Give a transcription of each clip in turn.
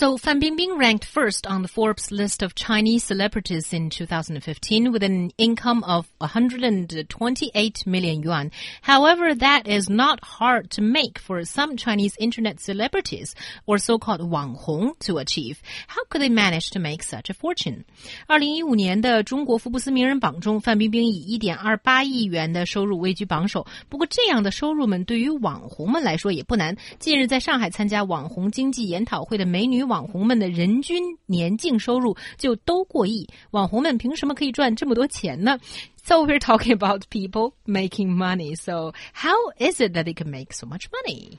So Fan Bingbing ranked first on the Forbes list of Chinese celebrities in 2015 with an income of 128 million yuan. However, that is not hard to make for some Chinese internet celebrities or so-called 网红 to achieve. How could they manage to make such a fortune? 二零一五年的中国福布斯名人榜中，范冰冰以一点二八亿元的收入位居榜首。不过，这样的收入们对于网红们来说也不难。近日在上海参加网红经济研讨会的美女。 网红们的人均年净收入就都过亿，网红们凭什么可以赚这么多钱呢？So we're talking about people making money. So how is it that they can make so much money?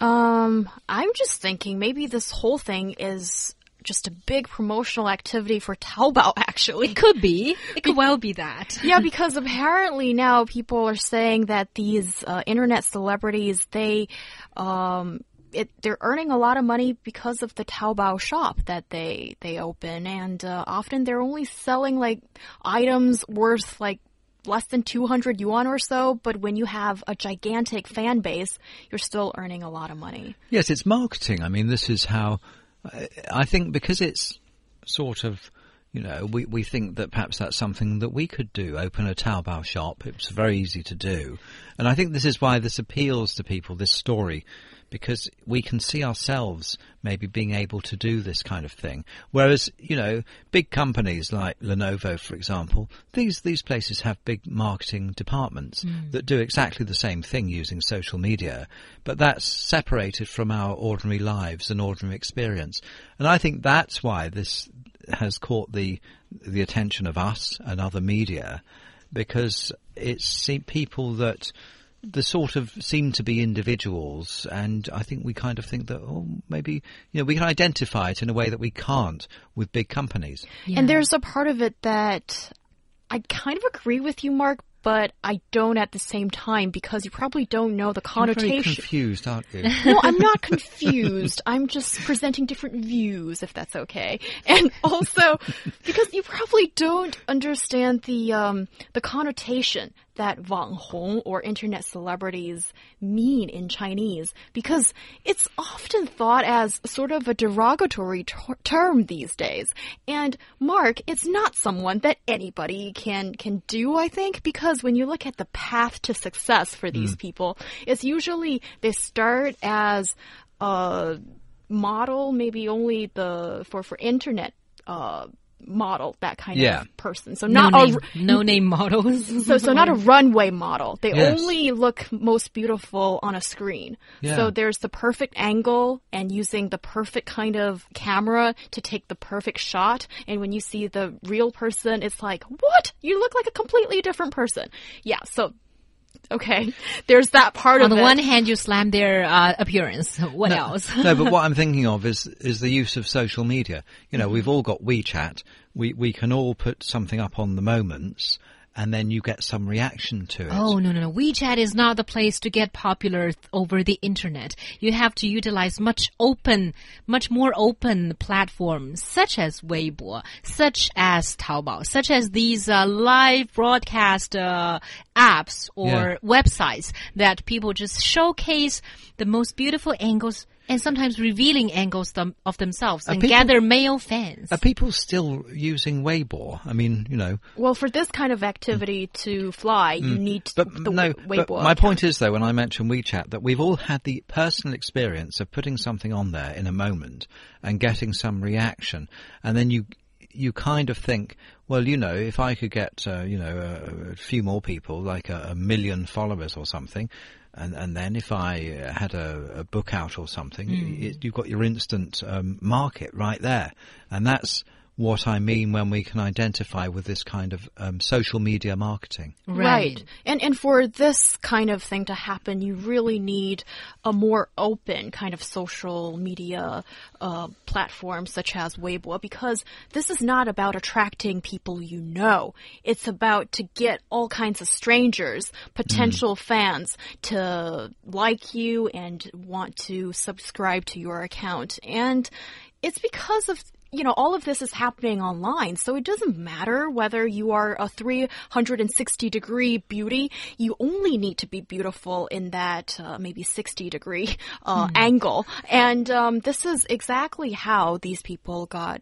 Um, I'm just thinking maybe this whole thing is just a big promotional activity for Taobao, actually. It could be. It could well be that. yeah, because apparently now people are saying that these uh, internet celebrities, they, um, it, they're earning a lot of money because of the Taobao shop that they they open, and uh, often they're only selling like items worth like less than 200 yuan or so, but when you have a gigantic fan base, you're still earning a lot of money. Yes, it's marketing. I mean, this is how I think because it's sort of you know, we, we think that perhaps that's something that we could do, open a Taobao shop. It's very easy to do. And I think this is why this appeals to people, this story, because we can see ourselves maybe being able to do this kind of thing. Whereas, you know, big companies like Lenovo, for example, these, these places have big marketing departments mm. that do exactly the same thing using social media, but that's separated from our ordinary lives and ordinary experience. And I think that's why this has caught the, the attention of us and other media because it's people that the sort of seem to be individuals, and I think we kind of think that, oh, maybe you know we can identify it in a way that we can't with big companies. Yeah. And there's a part of it that I kind of agree with you, Mark, but I don't at the same time because you probably don't know the connotation. You're very confused, aren't you? no, I'm not confused. I'm just presenting different views, if that's okay. And also because you probably don't understand the um, the connotation that Wang Hong or internet celebrities mean in Chinese because it's often thought as sort of a derogatory ter term these days. And Mark, it's not someone that anybody can can do, I think, because when you look at the path to success for these mm. people, it's usually they start as a model, maybe only the for for internet uh, model, that kind yeah. of person. So not no name, a no name models. so so not a runway model. They yes. only look most beautiful on a screen. Yeah. So there's the perfect angle and using the perfect kind of camera to take the perfect shot. And when you see the real person, it's like, what? You look like a completely different person. Yeah. So Okay, there's that part On of the one hand, you slam their uh, appearance. What no, else? no, but what I'm thinking of is is the use of social media. You know, mm -hmm. we've all got WeChat. We we can all put something up on the moments, and then you get some reaction to it. Oh, no, no, no. WeChat is not the place to get popular over the internet. You have to utilize much open, much more open platforms such as Weibo, such as Taobao, such as these uh, live broadcast uh, apps or yeah. websites that people just showcase the most beautiful angles and sometimes revealing angles them, of themselves are and people, gather male fans. Are people still using Weibo? I mean, you know. Well, for this kind of activity mm. to fly, mm. you need but the no, Weibo. But my point is, though, when I mention WeChat, that we've all had the personal experience of putting something on there in a moment and getting some reaction, and then you you kind of think, well, you know, if I could get, uh, you know, a, a, few more people, like a, a, million followers or something, and and then if I uh, had a, a book out or something, mm. it, you've got your instant um, market right there, and that's what I mean when we can identify with this kind of um, social media marketing. Right. And and for this kind of thing to happen, you really need a more open kind of social media uh, platform such as Weibo because this is not about attracting people you know. It's about to get all kinds of strangers, potential fans to like you and want to subscribe to your account. And it's because of you know, all of this is happening online, so it doesn't matter whether you are a 360 degree beauty. You only need to be beautiful in that uh, maybe 60 degree uh, angle. And um, this is exactly how these people got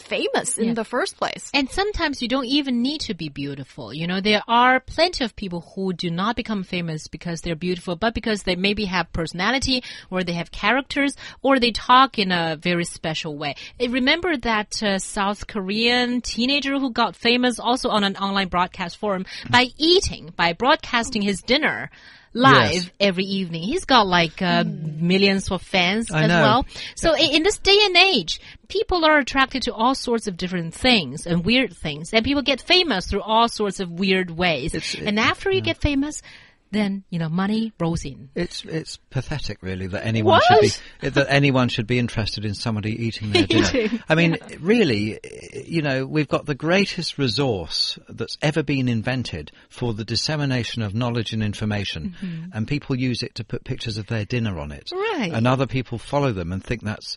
famous in Yeah. the first place. And sometimes you don't even need to be beautiful. You know, there are plenty of people who do not become famous because they're beautiful, but because they maybe have personality or they have characters or they talk in a very special way. Eh, Remember that uh, South Korean teenager who got famous also on an online broadcast forum by eating, by broadcasting his dinner live Yes. every evening. He's got like uh, millions of fans I as know. well. So i- in this day and age, people are attracted to all sorts of different things and weird things, and people get famous through all sorts of weird ways. It's- it- and after you get famous, then you know money rolls in. It's it's pathetic, really, that anyone should be eh, that anyone should be interested in somebody eating their dinner. I mean, really, eh, you know, we've got the greatest resource that's ever been invented for the dissemination of knowledge and information, mm-hmm. and people use it to put pictures of their dinner on it, Right. And other people follow them and think that's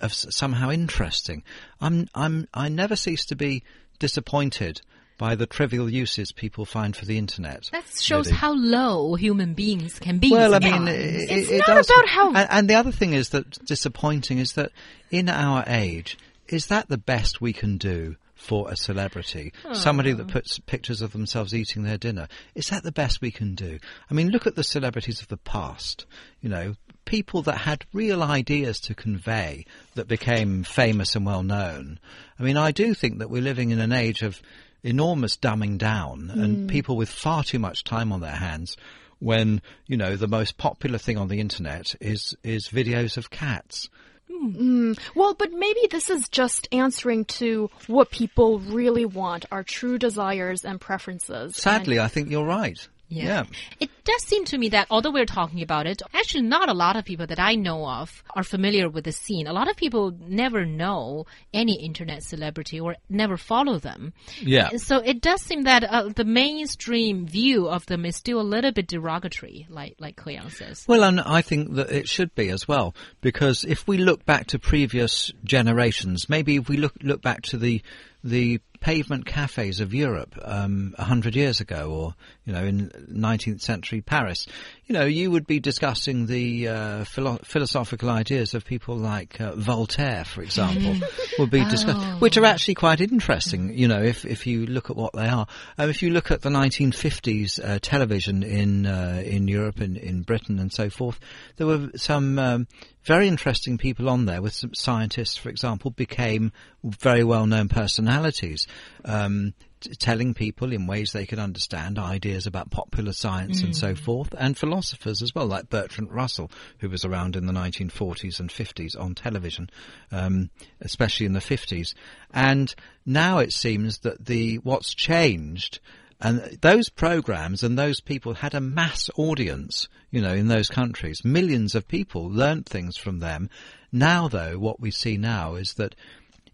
of somehow interesting. I'm I'm I never cease to be disappointed. By the trivial uses people find for the internet. That shows how low human beings can be. Well, I mean, it, It's it, not does. about how- And, and the other thing is that disappointing is that in our age, is that the best we can do for a celebrity? Somebody that puts pictures of themselves eating their dinner. Is that the best we can do? I mean, look at the celebrities of the past. You know, people that had real ideas to convey that became famous and well known. I mean, I do think that we're living in an age of enormous dumbing down and hmm. people with far too much time on their hands when you know the most popular thing on the internet is is videos of cats. Hmm. Hmm. Well, but maybe this is just answering to what people really want, our true desires and preferences. Sadly, I think you're right. Yeah. It does seem to me that although we're talking about it, actually not a lot of people that I know of are familiar with the scene. A lot of people never know any internet celebrity or never follow them. Yeah. So it does seem that uh, the mainstream view of them is still a little bit derogatory, like like He Yang says. Well, and I think that it should be as well, because if we look back to previous generations, maybe if we look look back to the the pavement cafes of Europe um, a hundred years ago, or you know, in 19th century Paris, you know, you would be discussing the uh, philo- philosophical ideas of people like uh, Voltaire, for example, would be discussed, which are actually quite interesting. You know, if if you look at what they are, um, if you look at the 1950s uh, television in uh, in Europe and in Britain and so forth, there were some. Um, very interesting people on there with some scientists, for example, became very well-known personalities, um, t- telling people in ways they could understand ideas about popular science and so forth, and philosophers as well, like Bertrand Russell, who was around in the 1940s and 50s on television, um, especially in the 50s. And now it seems that the what's changed and those programs and those people had a mass audience, you know, in those countries. Millions of people learnt things from them. Now, though, what we see now is that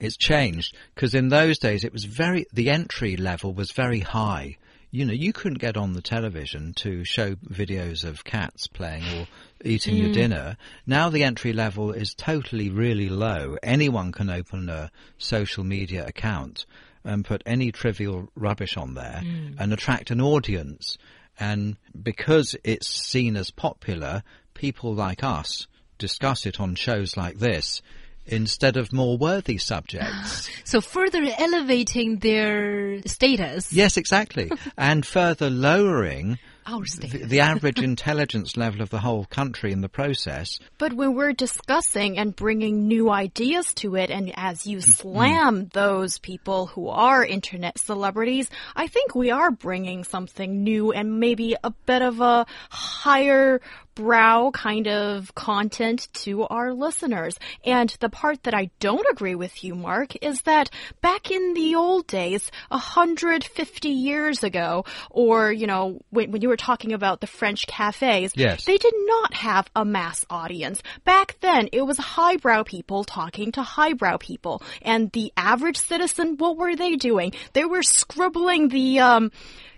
it's changed because in those days it was very, the entry level was very high. You know, you couldn't get on the television to show videos of cats playing or eating your mm. dinner. Now the entry level is totally really low. Anyone can open a social media account and put any trivial rubbish on there mm. and attract an audience. And because it's seen as popular, people like us discuss it on shows like this instead of more worthy subjects. So further elevating their status. yes, exactly. and further lowering Our the, status. the average intelligence level of the whole country in the process. But when we're discussing and bringing new ideas to it, and as you mm-hmm. slam those people who are internet celebrities, I think we are bringing something new and maybe a bit of a higher highbrow kind of content to our listeners. And the part that I don't agree with you, Mark, is that back in the old days, 150 years ago, or, you know, when, when you were talking about the French cafes, Yes. they did not have a mass audience. Back then, it was highbrow people talking to highbrow people. And the average citizen, what were they doing? They were scribbling the, um,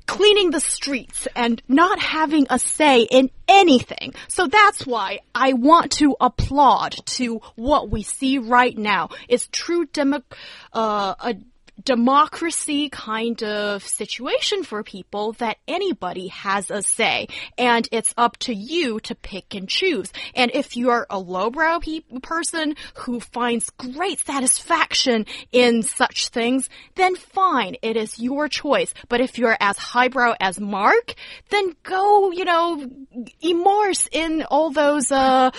cleaning the streets and not having a say in anything. So that's why I want to applaud to what we see right now. It's true uh, a democracy kind of situation for people that anybody has a say and it's up to you to pick and choose. And if you're a lowbrow pe person who finds great satisfaction in such things, then fine, it is your choice. But if you're as highbrow as Mark, then go, you know, immerse in all those, uh,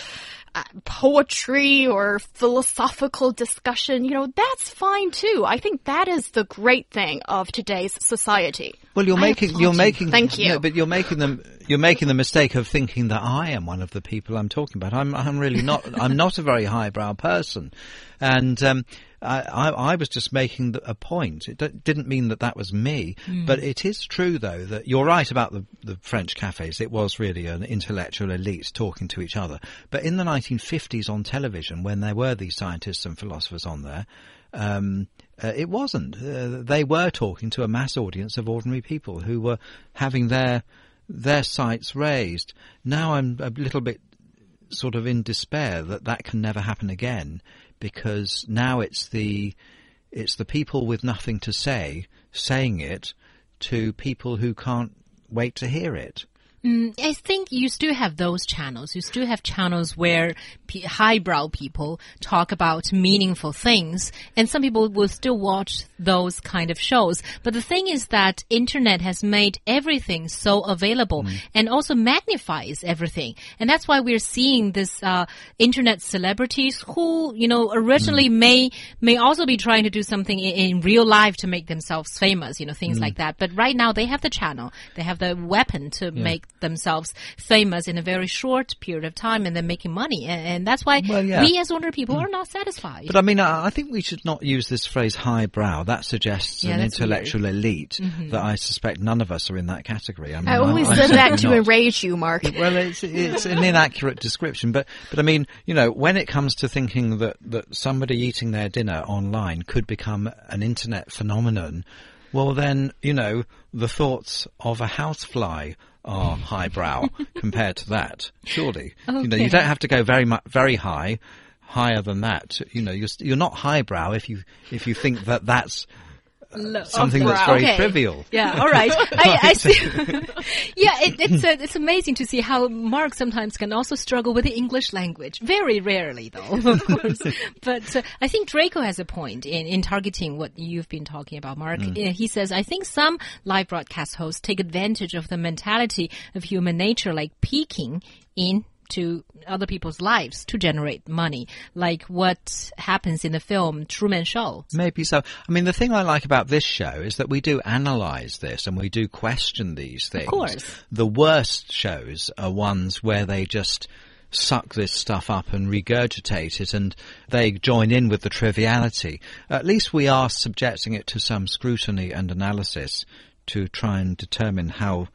uh, poetry or philosophical discussion, you know, that's fine too. I think that is the great thing of today's society. Well, you're I making you're you. making Thank you. No, but you're making them you're making the mistake of thinking that I am one of the people I'm talking about. I'm I'm really not. I'm not a very highbrow person, and um, I, I I was just making the, a point. It d- didn't mean that that was me, but it is true though that you're right about the the French cafes. It was really an intellectual elite talking to each other. But in the 1950s on television, when there were these scientists and philosophers on there. Um, uh, it wasn't. Uh, they were talking to a mass audience of ordinary people who were having their their sights raised. Now I'm a little bit sort of in despair that that can never happen again because now it's the it's the people with nothing to say saying it to people who can't wait to hear it. Mm, I think you still have those channels. You still have channels where p- highbrow people talk about meaningful things, and some people will still watch those kind of shows. But the thing is that internet has made everything so available mm. and also magnifies everything, and that's why we're seeing this uh, internet celebrities who, you know, originally mm. may may also be trying to do something in, in real life to make themselves famous, you know, things like that. But right now they have the channel, they have the weapon to make themselves famous in a very short period of time and then making money. And, and that's why Well, yeah. we as ordinary people are not satisfied. But I mean, I I think we should not use this phrase highbrow. That suggests Yeah, an that's weird. intellectual elite mm-hmm. that I suspect none of us are in that category. I, mean, I only I'm- I'm said that to certainly not. enrage you, Mark. Well, it's it's an inaccurate description, but but I mean, you know, when it comes to thinking that that somebody eating their dinner online could become an internet phenomenon, well, then you know the thoughts of a housefly are hmm. highbrow compared to that. Surely, you know, you don't have to go very much very high. Higher than that, you know, you're you're not highbrow if you if you think that that's something that's very Okay. trivial. Yeah, all right. I, I see. yeah, it, it's uh, it's amazing to see how Mark sometimes can also struggle with the English language. Very rarely, though, of course. but uh, I think Draco has a point in, in targeting what you've been talking about, Mark. Uh, he says, I think some live broadcast hosts take advantage of the mentality of human nature, like peeking in to other people's lives to generate money, like what happens in the film Truman Show. Maybe so. I mean, the thing I like about this show is that we do analyze this and we do question these things. Of course. The worst shows are ones where they just suck this stuff up and regurgitate it and they join in with the triviality. At least we are subjecting it to some scrutiny and analysis to try and determine how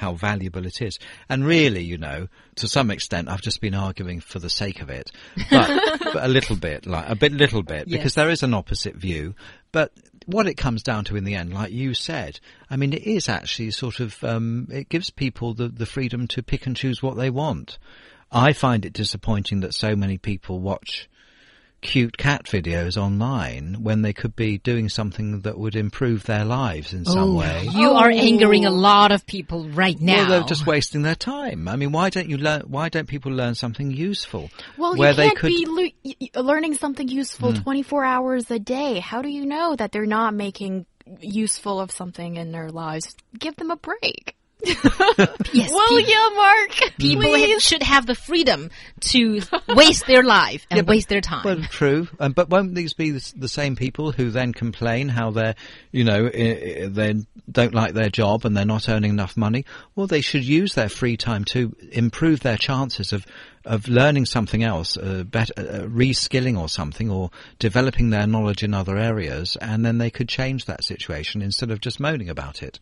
how valuable it is. And really, you know, to some extent, I've just been arguing for the sake of it, but, but a little bit, like a bit, little bit, Yes. because there is an opposite view. But what it comes down to in the end, like you said, I mean, it is actually sort of, um, it gives people the, the freedom to pick and choose what they want. I find it disappointing that so many people watch cute cat videos online when they could be doing something that would improve their lives in some way. You are angering a lot of people right now. Well, they're just wasting their time. I mean, why don't you learn? Why don't people learn something useful? Well, where you can't could. be le- learning something useful hmm. 24 hours a day. How do you know that they're not making useful of something in their lives? Give them a break. Yes, Will pe- Mark? people Please. ha- should have the freedom to waste their life and Yeah, but- waste their time. Well, true, um, but won't these be the, the same people who then complain how they're, you know, i- i- they don't like their job and they're not earning enough money? Well, they should use their free time to improve their chances of of learning something else, uh, better, uh, reskilling or something, or developing their knowledge in other areas, and then they could change that situation instead of just moaning about it.